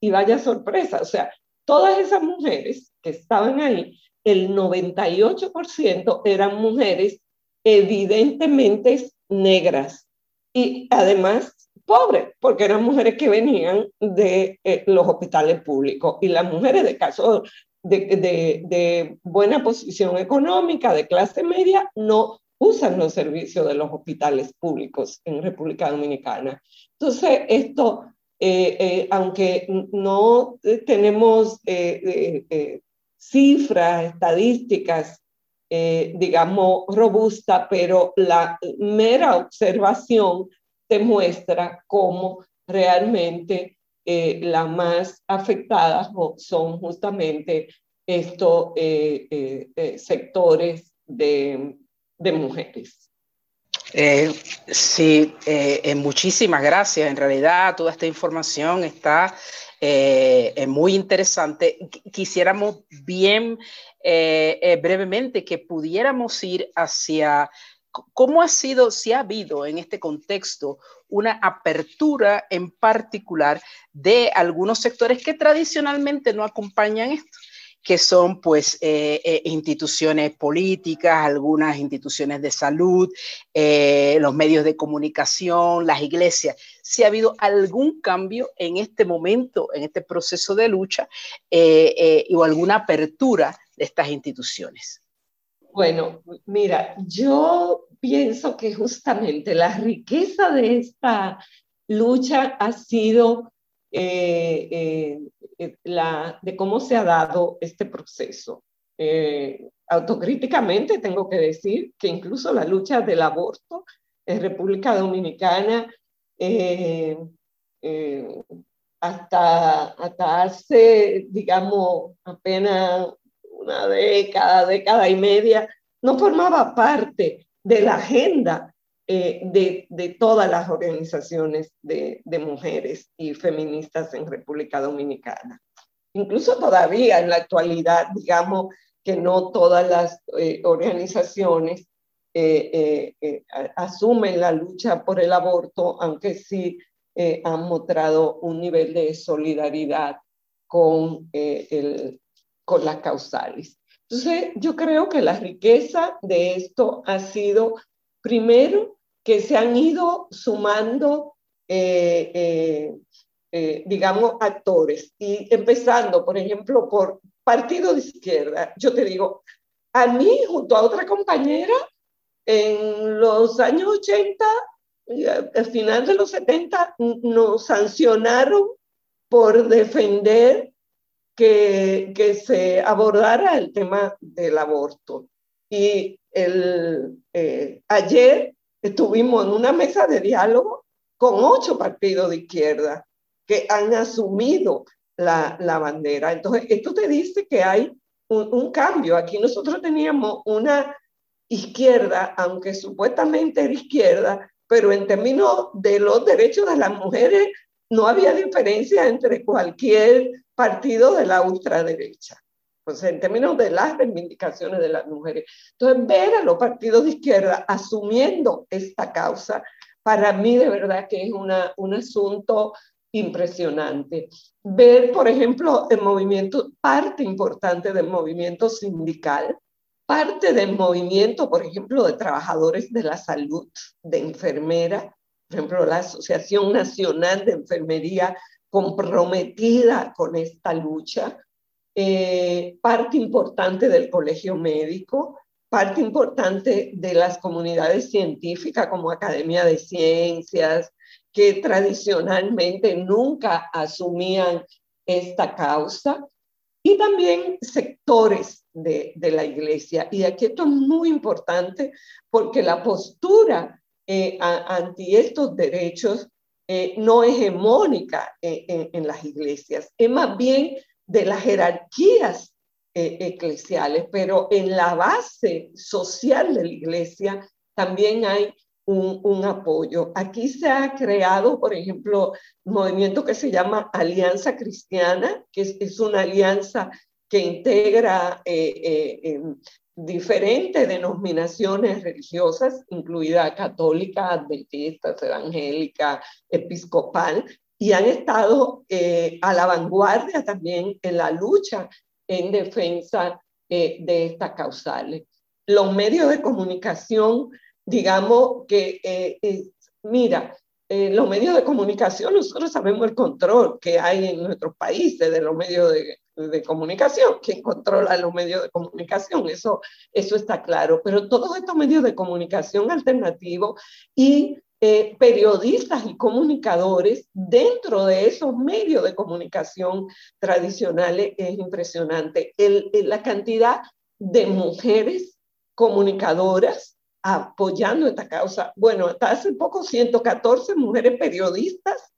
Y vaya sorpresa, o sea, todas esas mujeres que estaban ahí, el 98% eran mujeres evidentemente negras y además pobres, porque eran mujeres que venían de eh, los hospitales públicos y las mujeres de caso de, de, de, buena posición económica, de clase media, no usan los servicios de los hospitales públicos en República Dominicana. Entonces, esto, eh, eh, aunque no tenemos cifras, estadísticas, digamos, robustas, pero la mera observación demuestra cómo realmente eh, las más afectadas son justamente estos eh, eh, sectores de, de mujeres. sí, muchísimas gracias. En realidad toda esta información está muy interesante. Quisiéramos bien brevemente que pudiéramos ir hacia ¿Cómo ha sido, si ha habido en este contexto una apertura en particular de algunos sectores que tradicionalmente no acompañan esto? Que son pues eh, eh, instituciones políticas, algunas instituciones de salud, eh, los medios de comunicación, las iglesias. Si ha habido algún cambio en este momento, en este proceso de lucha, o alguna apertura de estas instituciones. Bueno, mira, yo pienso que justamente la riqueza de esta lucha ha sido eh, eh, eh, la, de cómo se ha dado este proceso. autocríticamente tengo que decir que incluso la lucha del aborto en República Dominicana hasta, hasta hace, digamos, apenas una década, década y media, no formaba parte de la agenda eh, de, todas las organizaciones de, mujeres y feministas en República Dominicana. Incluso todavía en la actualidad, digamos que no todas las eh, organizaciones eh, asumen la lucha por el aborto, aunque sí han mostrado un nivel de solidaridad con con las causales. Entonces, yo creo que la riqueza de esto ha sido, primero, que se han ido sumando, eh, eh, eh, digamos, actores. Y empezando, por ejemplo, por partido de izquierda. Yo te digo, a mí, junto a otra compañera, en los años 80, al final de los 70, nos sancionaron por defender que, que se abordara el tema del aborto. Y el, eh, ayer estuvimos en una mesa de diálogo con ocho partidos de izquierda que han asumido la, la bandera. Entonces, esto te dice que hay un, un, cambio. Aquí nosotros teníamos una izquierda, aunque supuestamente era izquierda, pero en términos de los derechos de las mujeres no había diferencia entre cualquier partido de la ultraderecha, pues en términos de las reivindicaciones de las mujeres. Entonces, ver a los partidos de izquierda asumiendo esta causa, para mí de verdad que es una, un asunto impresionante. Ver, por ejemplo, el movimiento, parte importante del movimiento sindical, parte del movimiento, por ejemplo, de trabajadores de la salud, de enfermera, por ejemplo, la Asociación Nacional de Enfermería comprometida con esta lucha, eh, parte importante del colegio médico, parte importante de las comunidades científicas como Academia de Ciencias, que tradicionalmente nunca asumían esta causa, y también sectores de, la iglesia. Y aquí esto es muy importante porque la postura eh, anti estos derechos eh, no hegemónica en, en, las iglesias, es más bien de las jerarquías eh, eclesiales, pero en la base social de la iglesia también hay un, apoyo. Aquí se ha creado, por ejemplo, un movimiento que se llama Alianza Cristiana, que es, una alianza que integra eh, diferentes denominaciones religiosas, incluida católica, adventista, evangélica, episcopal, y han estado eh, a la vanguardia también en la lucha en defensa eh, de estas causales. Los medios de comunicación, digamos que, eh, mira, los medios de comunicación, nosotros sabemos el control que hay en nuestros países de los medios de, de comunicación, quien controla los medios de comunicación, eso, eso está claro, pero todos estos medios de comunicación alternativos y eh, periodistas y comunicadores dentro de esos medios de comunicación tradicionales es impresionante. El, la cantidad de mujeres comunicadoras apoyando esta causa. Bueno, hasta hace poco 114 mujeres periodistas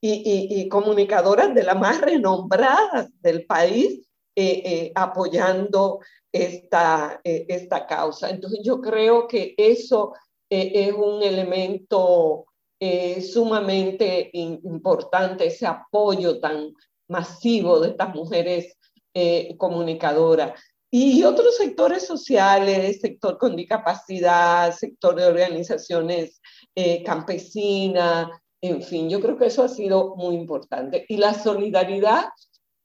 y, comunicadoras de las más renombradas del país eh, eh, apoyando esta, eh, esta causa. Entonces yo creo que eso es un elemento sumamente importante, ese apoyo tan masivo de estas mujeres comunicadoras. Y otros sectores sociales, sector con discapacidad, sector de organizaciones campesinas, en fin, yo creo que eso ha sido muy importante. Y la solidaridad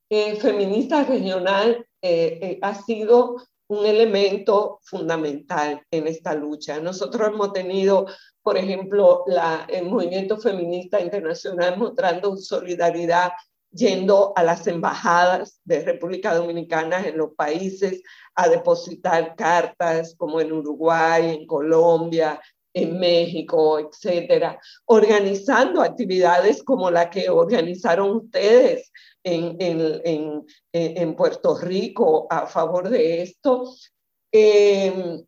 eh, feminista regional eh, eh, ha sido un elemento fundamental en esta lucha. Nosotros hemos tenido, por ejemplo, la, el movimiento feminista internacional mostrando solidaridad yendo a las embajadas de República Dominicana en los países a depositar cartas, como en Uruguay, en Colombia, en México, etcétera, organizando actividades como la que organizaron ustedes en, en, en, Puerto Rico a favor de esto, em,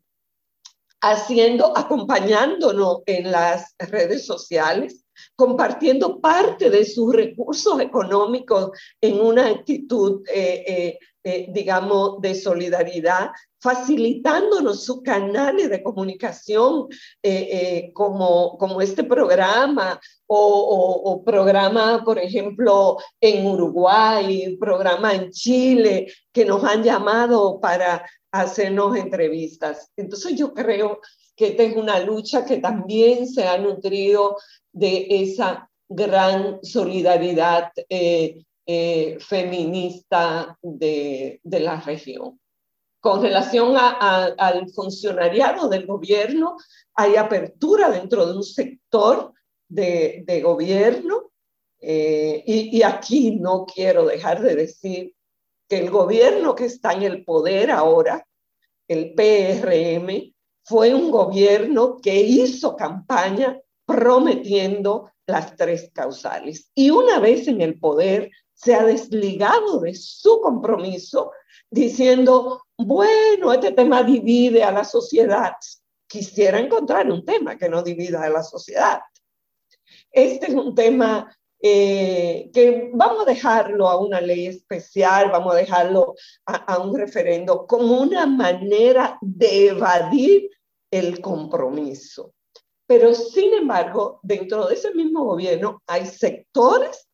haciendo, acompañándonos en las redes sociales, compartiendo parte de sus recursos económicos en una actitud, eh, eh, eh, digamos, de solidaridad facilitándonos sus canales de comunicación eh, eh, como, como este programa o, o, programa, por ejemplo, en Uruguay, programa en Chile, que nos han llamado para hacernos entrevistas. Entonces yo creo que esta es una lucha que también se ha nutrido de esa gran solidaridad eh, feminista de, de la región. Con relación al funcionariado del gobierno, hay apertura dentro de un sector de, gobierno eh, y aquí no quiero dejar de decir que el gobierno que está en el poder ahora, el PRM, fue un gobierno que hizo campaña prometiendo las tres causales. Y una vez en el poder, se ha desligado de su compromiso diciendo, bueno, este tema divide a la sociedad. Quisiera encontrar un tema que no divida a la sociedad. Este es un tema eh, que vamos a dejarlo a una ley especial, vamos a dejarlo a, a un referendo como una manera de evadir el compromiso. Pero sin embargo, dentro de ese mismo gobierno hay sectores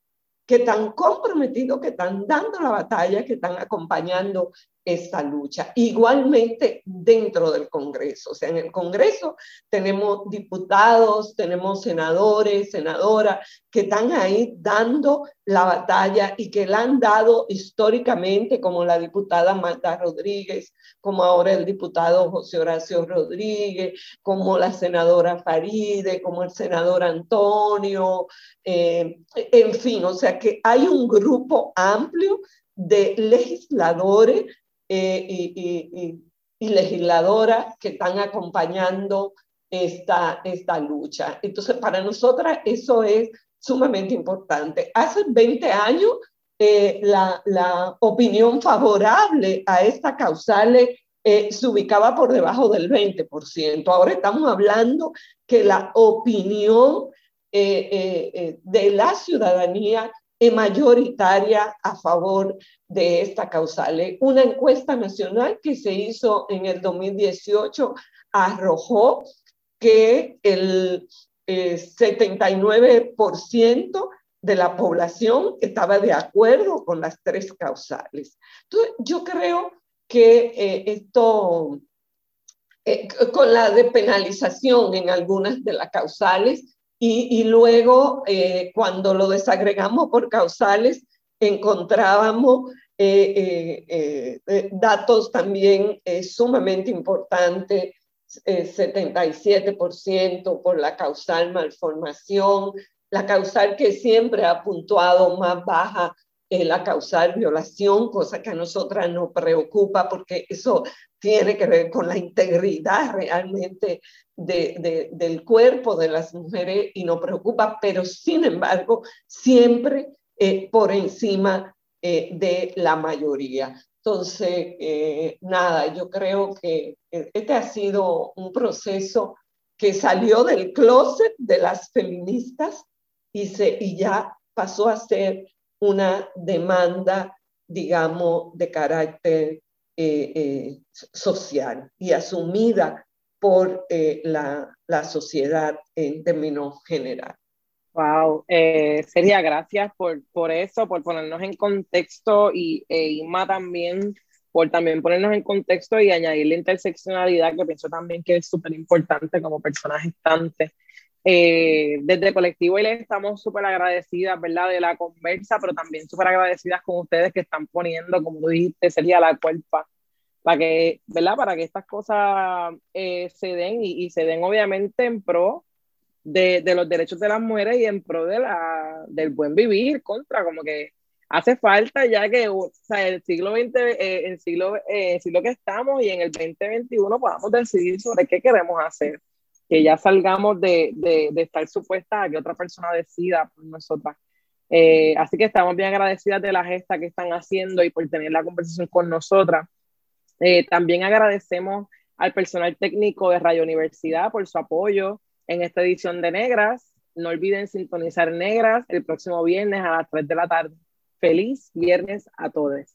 que están comprometidos, que están dando la batalla, que están acompañando esta lucha. Igualmente dentro del Congreso, o sea, en el Congreso tenemos diputados, tenemos senadores, senadoras que están ahí dando la batalla y que la han dado históricamente, como la diputada Marta Rodríguez, como ahora el diputado José Horacio Rodríguez, como la senadora Faride, como el senador Antonio, eh, en fin, o sea que hay un grupo amplio de legisladores eh, y, y legisladoras que están acompañando esta, esta lucha. Entonces, para nosotras eso es sumamente importante. Hace 20 años, eh, la, la, opinión favorable a esta causales eh, se ubicaba por debajo del 20%. Ahora estamos hablando que la opinión eh, de la ciudadanía mayoritaria a favor de esta causal. Una encuesta nacional que se hizo en el 2018 arrojó que el 79% de la población estaba de acuerdo con las tres causales. Entonces, yo creo que eh, esto, eh, con la depenalización en algunas de las causales, y, luego eh, cuando lo desagregamos por causales, encontrábamos datos también sumamente importantes 77% por la causal malformación, la causal que siempre ha puntuado más baja es la causal violación, cosa que a nosotras nos preocupa porque eso tiene que ver con la integridad realmente de, del cuerpo de las mujeres y nos preocupa, pero sin embargo siempre eh, por encima eh, de la mayoría. Entonces, eh, nada, yo creo que este ha sido un proceso que salió del closet de las feministas y, se, y ya pasó a ser una demanda, digamos, de carácter eh, eh, social y asumida por la, la, sociedad en términos generales. Wow, eh, Sergio, gracias por, por eso, por ponernos en contexto y e Ima también por también ponernos en contexto y añadir la interseccionalidad que pienso también que es súper importante como personas gestantes. Eh, desde Colectivo le estamos súper agradecidas, ¿verdad? De la conversa, pero también súper agradecidas con ustedes que están poniendo, como tú dijiste, sería la cuerpa, para que, ¿verdad? Para que estas cosas eh, se den y, se den obviamente en pro de, de, los derechos de las mujeres y en pro de la, del buen vivir contra, como que hace falta ya que o sea, el siglo XX, eh, el, siglo, eh, el siglo que estamos y en el 2021 podamos decidir sobre qué queremos hacer, que ya salgamos de, de, estar supuesta a que otra persona decida por nosotras. Eh, así que estamos bien agradecidas de la gesta que están haciendo y por tener la conversación con nosotras. Eh, también agradecemos al personal técnico de Radio Universidad por su apoyo, en esta edición de Negras. No olviden sintonizar Negras el próximo viernes a las 3 de la tarde. Feliz viernes a todos.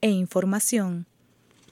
e información.